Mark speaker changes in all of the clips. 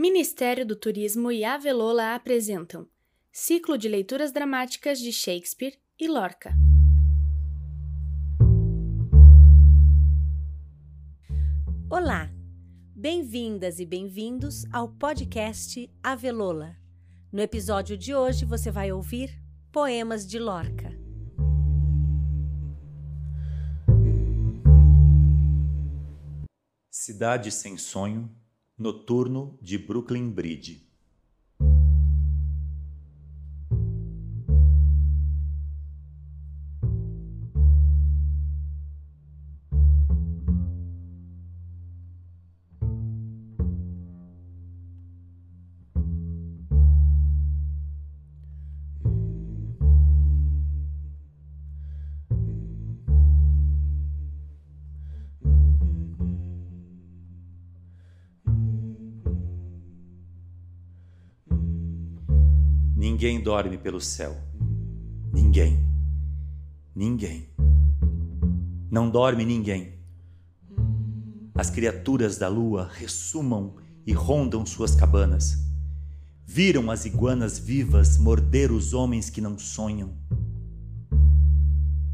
Speaker 1: Ministério do Turismo e Avelola apresentam Ciclo de Leituras Dramáticas de Shakespeare e Lorca.
Speaker 2: Olá, bem-vindas e bem-vindos ao podcast Avelola. No episódio de hoje você vai ouvir Poemas de Lorca.
Speaker 3: Cidade Sem Sonho, Noturno de Brooklyn Bridge. Ninguém dorme pelo céu. Ninguém. Ninguém. Não dorme ninguém. As criaturas da lua ressumam e rondam suas cabanas. Viram as iguanas vivas morder os homens que não sonham.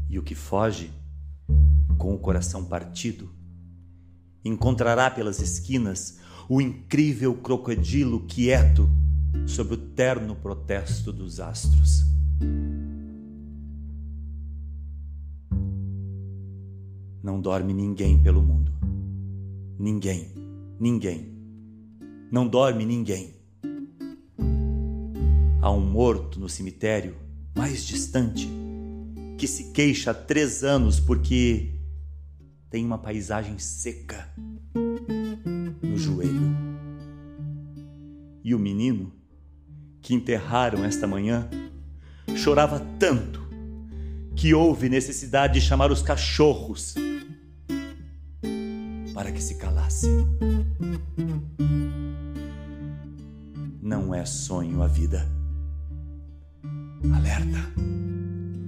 Speaker 3: E o que foge, com o coração partido, encontrará pelas esquinas o incrível crocodilo quieto sob o terno protesto dos astros. Não dorme ninguém pelo mundo. Ninguém, ninguém. Não dorme ninguém. Há um morto no cemitério, mais distante, que se queixa há três anos porque tem uma paisagem seca no joelho. E o menino que enterraram esta manhã chorava tanto que houve necessidade de chamar os cachorros para que se calasse. Não é sonho a vida. Alerta,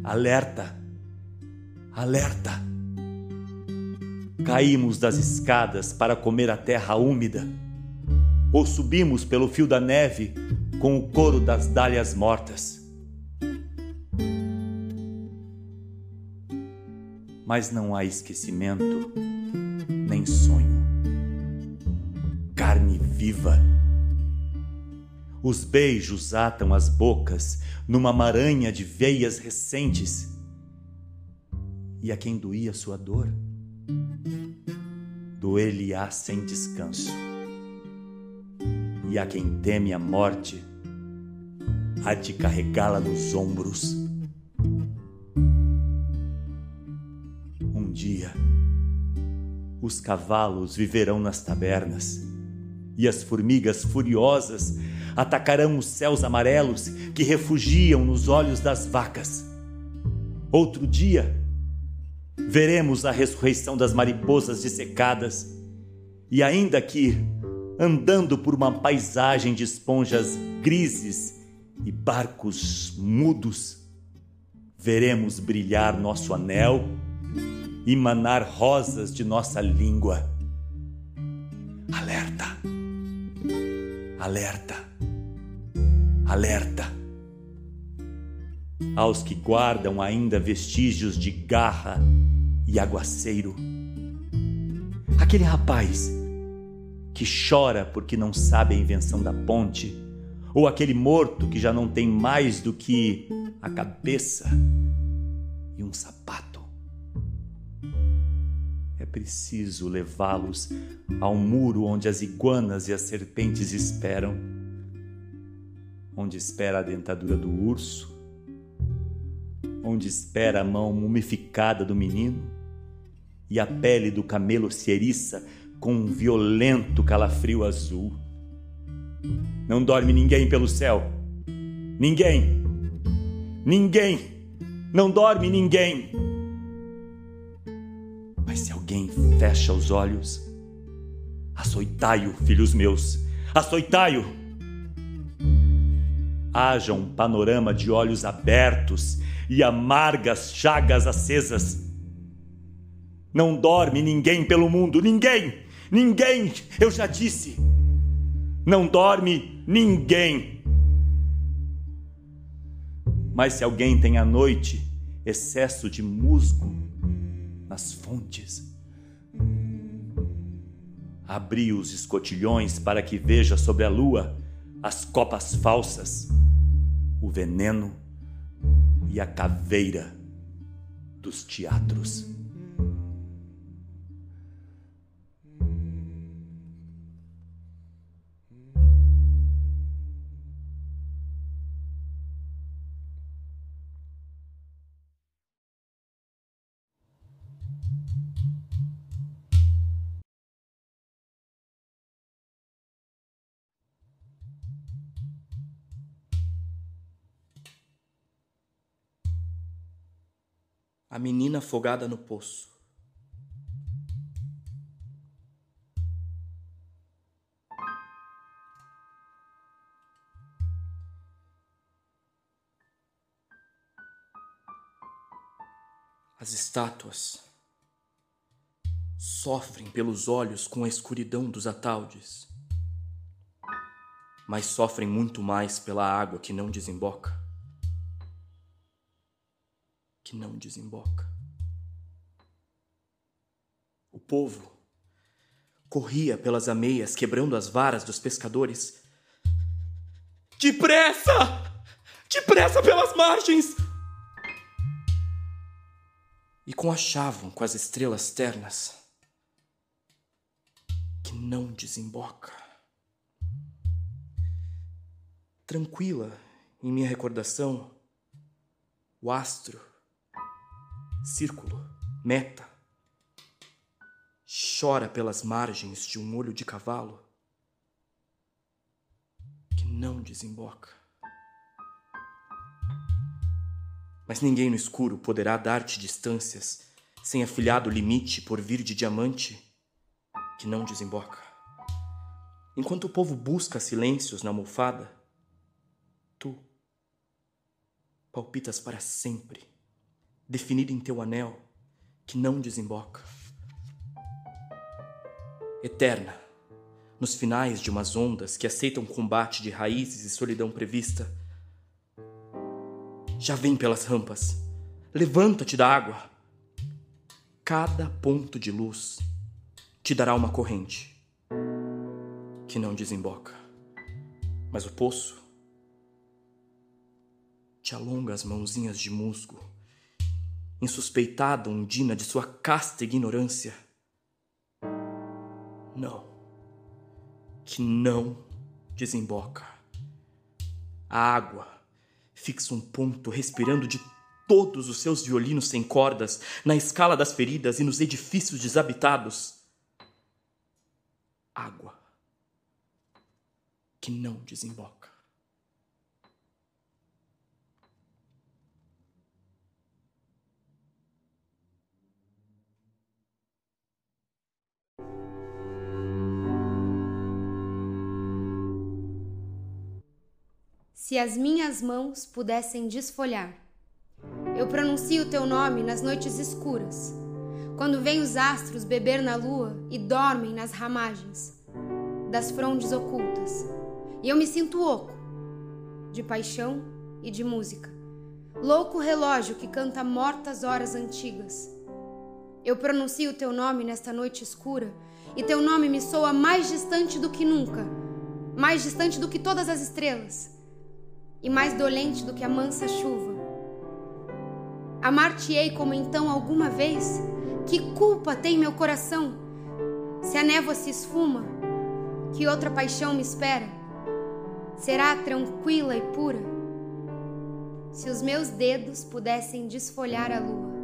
Speaker 3: alerta, alerta. Caímos das escadas para comer a terra úmida, ou subimos pelo fio da neve com o coro das dálias mortas. Mas não há esquecimento, nem sonho. Carne viva. Os beijos atam as bocas numa maranha de veias recentes. E a quem doía sua dor, doer-lhe-á sem descanso. E a quem teme a morte, há de carregá-la nos ombros. Um dia, os cavalos viverão nas tabernas e as formigas furiosas atacarão os céus amarelos que refugiam nos olhos das vacas. Outro dia, veremos a ressurreição das mariposas dissecadas e ainda que andando por uma paisagem de esponjas grises e barcos mudos, veremos brilhar nosso anel e manar rosas de nossa língua. Alerta! Alerta! Alerta! Aos que guardam ainda vestígios de garra e aguaceiro. Aquele rapaz que chora porque não sabe a invenção da ponte ou aquele morto que já não tem mais do que a cabeça e um sapato. É preciso levá-los ao muro onde as iguanas e as serpentes esperam, onde espera a dentadura do urso, onde espera a mão mumificada do menino e a pele do camelo se eriça com um violento calafrio azul não dorme ninguém pelo céu. Ninguém. Ninguém. Não dorme ninguém. Mas se alguém fecha os olhos, açoitai-o, filhos meus, açoitai-o. Haja um panorama de olhos abertos e amargas chagas acesas. Não dorme ninguém pelo mundo, ninguém, ninguém, eu já disse. Não dorme ninguém. Mas se alguém tem à noite excesso de musgo nas fontes, abri os escotilhões para que veja sobre a lua as copas falsas, o veneno e a caveira dos teatros.
Speaker 4: A menina afogada no poço. As estátuas sofrem pelos olhos com a escuridão dos ataldes, mas sofrem muito mais pela água que não desemboca que não desemboca. O povo corria pelas ameias, quebrando as varas dos pescadores. Depressa! Depressa pelas margens! E conchavam com as estrelas ternas que não desemboca. Tranquila em minha recordação, o astro círculo, meta. Chora pelas margens de um olho de cavalo que não desemboca. Mas ninguém no escuro poderá dar-te distâncias sem afilhado limite por vir de diamante que não desemboca. Enquanto o povo busca silêncios na almofada, tu palpitas para sempre definida em teu anel que não desemboca. Eterna, nos finais de umas ondas que aceitam combate de raízes e solidão prevista. Já vem pelas rampas, levanta-te da água. Cada ponto de luz te dará uma corrente que não desemboca. Mas o poço te alonga as mãozinhas de musgo insuspeitada undina de sua casta ignorância. Não, que não desemboca. A água fixa um ponto respirando de todos os seus violinos sem cordas na escala das feridas e nos edifícios desabitados. Água que não desemboca.
Speaker 5: Se as minhas mãos pudessem desfolhar. Eu pronuncio teu nome nas noites escuras, quando vêm os astros beber na lua e dormem nas ramagens das frondes ocultas. E eu me sinto oco, de paixão e de música. Louco relógio que canta mortas horas antigas. Eu pronuncio teu nome nesta noite escura, e teu nome me soa mais distante do que nunca, mais distante do que todas as estrelas e mais dolente do que a mansa chuva. Amar-te-ei como então alguma vez? Que culpa tem meu coração? Se a névoa se esfuma, que outra paixão me espera? Será tranquila e pura? Se os meus dedos pudessem desfolhar a lua.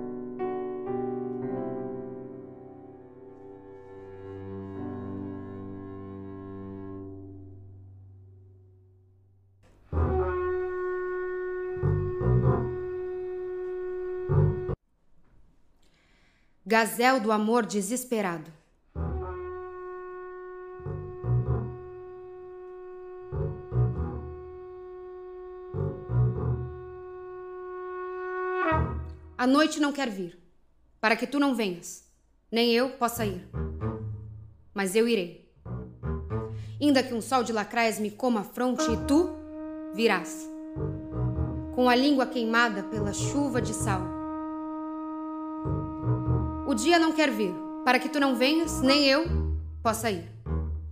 Speaker 5: Gazel do amor desesperado. A noite não quer vir, para que tu não venhas, nem eu possa ir. Mas eu irei. ainda que um sol de lacraias me coma a fronte e tu virás, com a língua queimada pela chuva de sal. O dia não quer vir, para que tu não venhas, nem eu possa ir.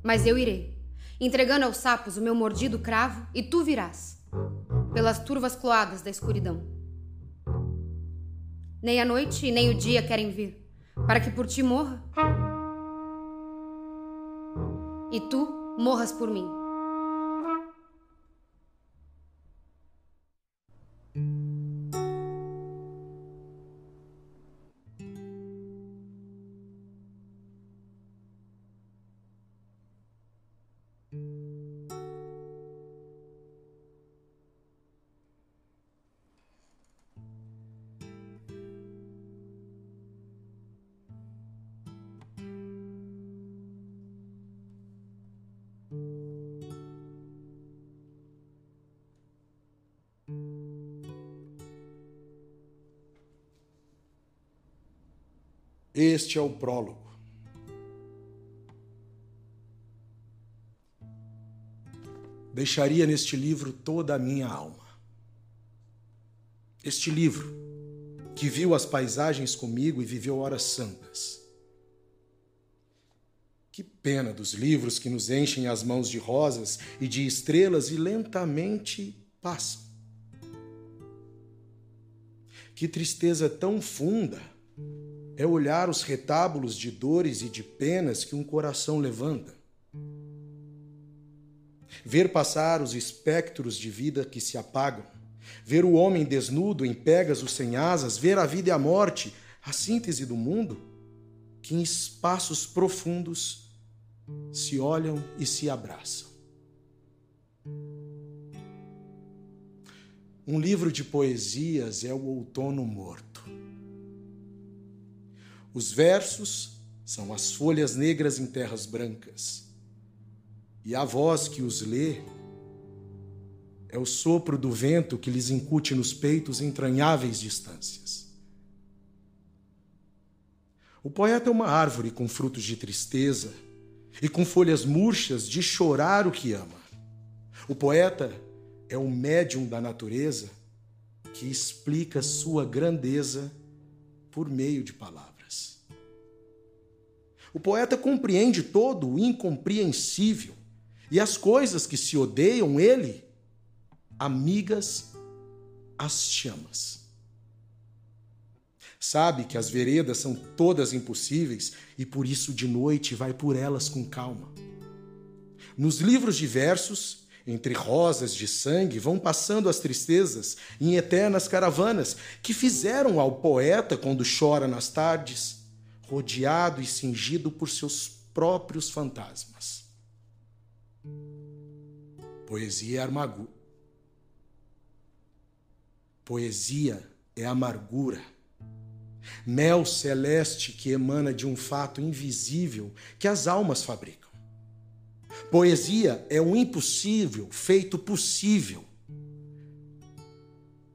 Speaker 5: Mas eu irei, entregando aos sapos o meu mordido cravo, e tu virás, pelas turvas cloadas da escuridão. Nem a noite e nem o dia querem vir, para que por ti morra. E tu morras por mim.
Speaker 6: Este é o prólogo. Deixaria neste livro toda a minha alma. Este livro, que viu as paisagens comigo e viveu horas santas. Que pena dos livros que nos enchem as mãos de rosas e de estrelas e lentamente passam. Que tristeza tão funda é olhar os retábulos de dores e de penas que um coração levanta. Ver passar os espectros de vida que se apagam, ver o homem desnudo em Pégaso sem asas, ver a vida e a morte, a síntese do mundo, que em espaços profundos se olham e se abraçam. Um livro de poesias é o outono morto. Os versos são as folhas negras em terras brancas. E a voz que os lê é o sopro do vento que lhes incute nos peitos entranháveis distâncias. O poeta é uma árvore com frutos de tristeza e com folhas murchas de chorar o que ama. O poeta é o médium da natureza que explica sua grandeza por meio de palavras. O poeta compreende todo o incompreensível e as coisas que se odeiam, ele, amigas, as chamas. Sabe que as veredas são todas impossíveis e por isso de noite vai por elas com calma. Nos livros diversos, entre rosas de sangue, vão passando as tristezas em eternas caravanas que fizeram ao poeta quando chora nas tardes rodeado e cingido por seus próprios fantasmas. Poesia é amargura. Poesia é amargura. Mel celeste que emana de um fato invisível que as almas fabricam. Poesia é o impossível feito possível.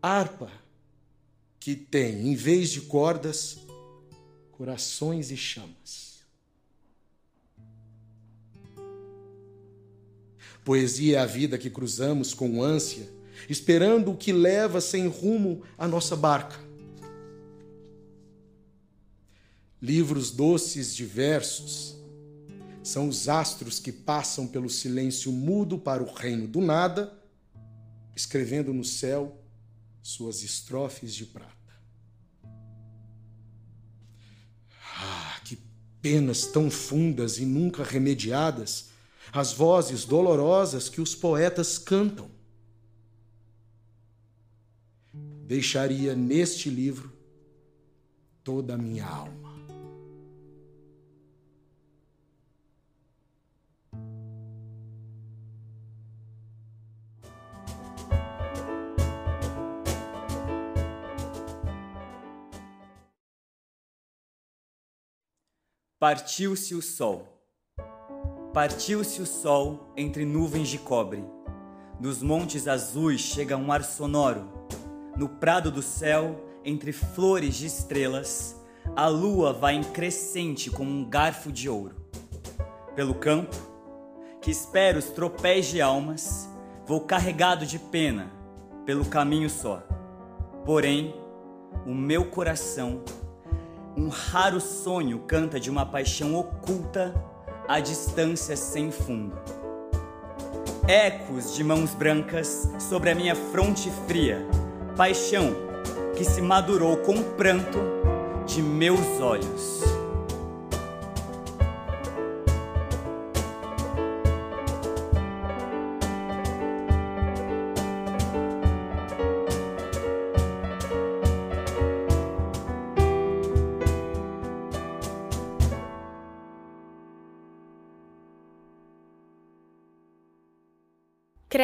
Speaker 6: Harpa que tem, em vez de cordas, corações e chamas. Poesia é a vida que cruzamos com ânsia, esperando o que leva sem rumo a nossa barca. Livros doces de versos são os astros que passam pelo silêncio mudo para o reino do nada, escrevendo no céu suas estrofes de prata. Penas tão fundas e nunca remediadas, as vozes dolorosas que os poetas cantam. Deixaria neste livro toda a minha alma.
Speaker 7: Partiu-se o sol. Partiu-se o sol entre nuvens de cobre. Dos montes azuis chega um ar sonoro. No prado do céu, entre flores de estrelas, a lua vai em crescente como um garfo de ouro. Pelo campo, que espero os tropéis de almas, vou carregado de pena pelo caminho só. Porém, o meu coração, um raro sonho canta de uma paixão oculta à distância sem fundo. Ecos de mãos brancas sobre a minha fronte fria, paixão que se madurou com pranto de meus olhos.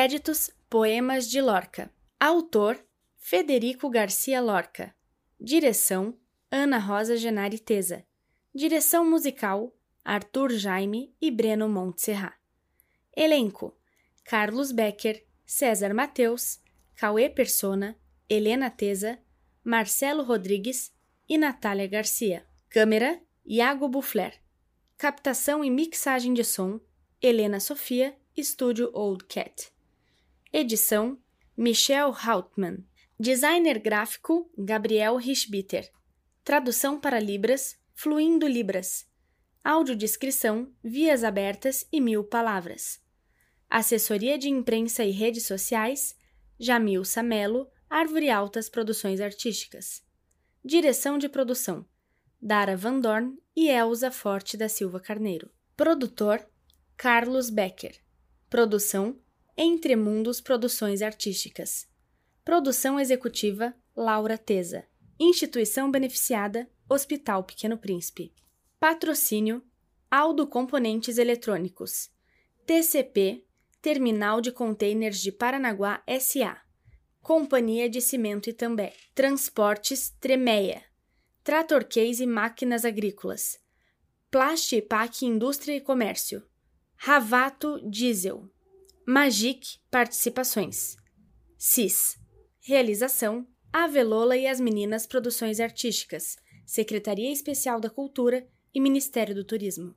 Speaker 1: Créditos: Poemas de Lorca. Autor: Federico Garcia Lorca. Direção: Ana Rosa Genari Teza. Direção musical: Arthur Jaime e Breno Montserrat. Elenco: Carlos Becker, César Mateus, Cauê Persona, Helena Teza, Marcelo Rodrigues e Natália Garcia. Câmera: Iago Buffler. Captação e mixagem de som: Helena Sofia, Estúdio Old Cat. Edição: Michel Hautmann. Designer gráfico: Gabriel Richbitter. Tradução para Libras: Fluindo Libras. Audiodescrição: Vias abertas e mil palavras. Assessoria de imprensa e redes sociais: Jamil Samelo, Árvore Altas Produções Artísticas. Direção de produção: Dara Van Dorn e Elza Forte da Silva Carneiro. Produtor: Carlos Becker. Produção: entre Mundos Produções Artísticas. Produção executiva Laura Teza. Instituição beneficiada Hospital Pequeno Príncipe. Patrocínio Aldo Componentes Eletrônicos. TCP Terminal de Containers de Paranaguá SA. Companhia de Cimento Itambé. Transportes Tremeia. Trator Case Máquinas Agrícolas. Plastipac Indústria e Comércio. Ravato Diesel. Magic Participações. CIS. Realização: Avelola e as Meninas Produções Artísticas, Secretaria Especial da Cultura e Ministério do Turismo.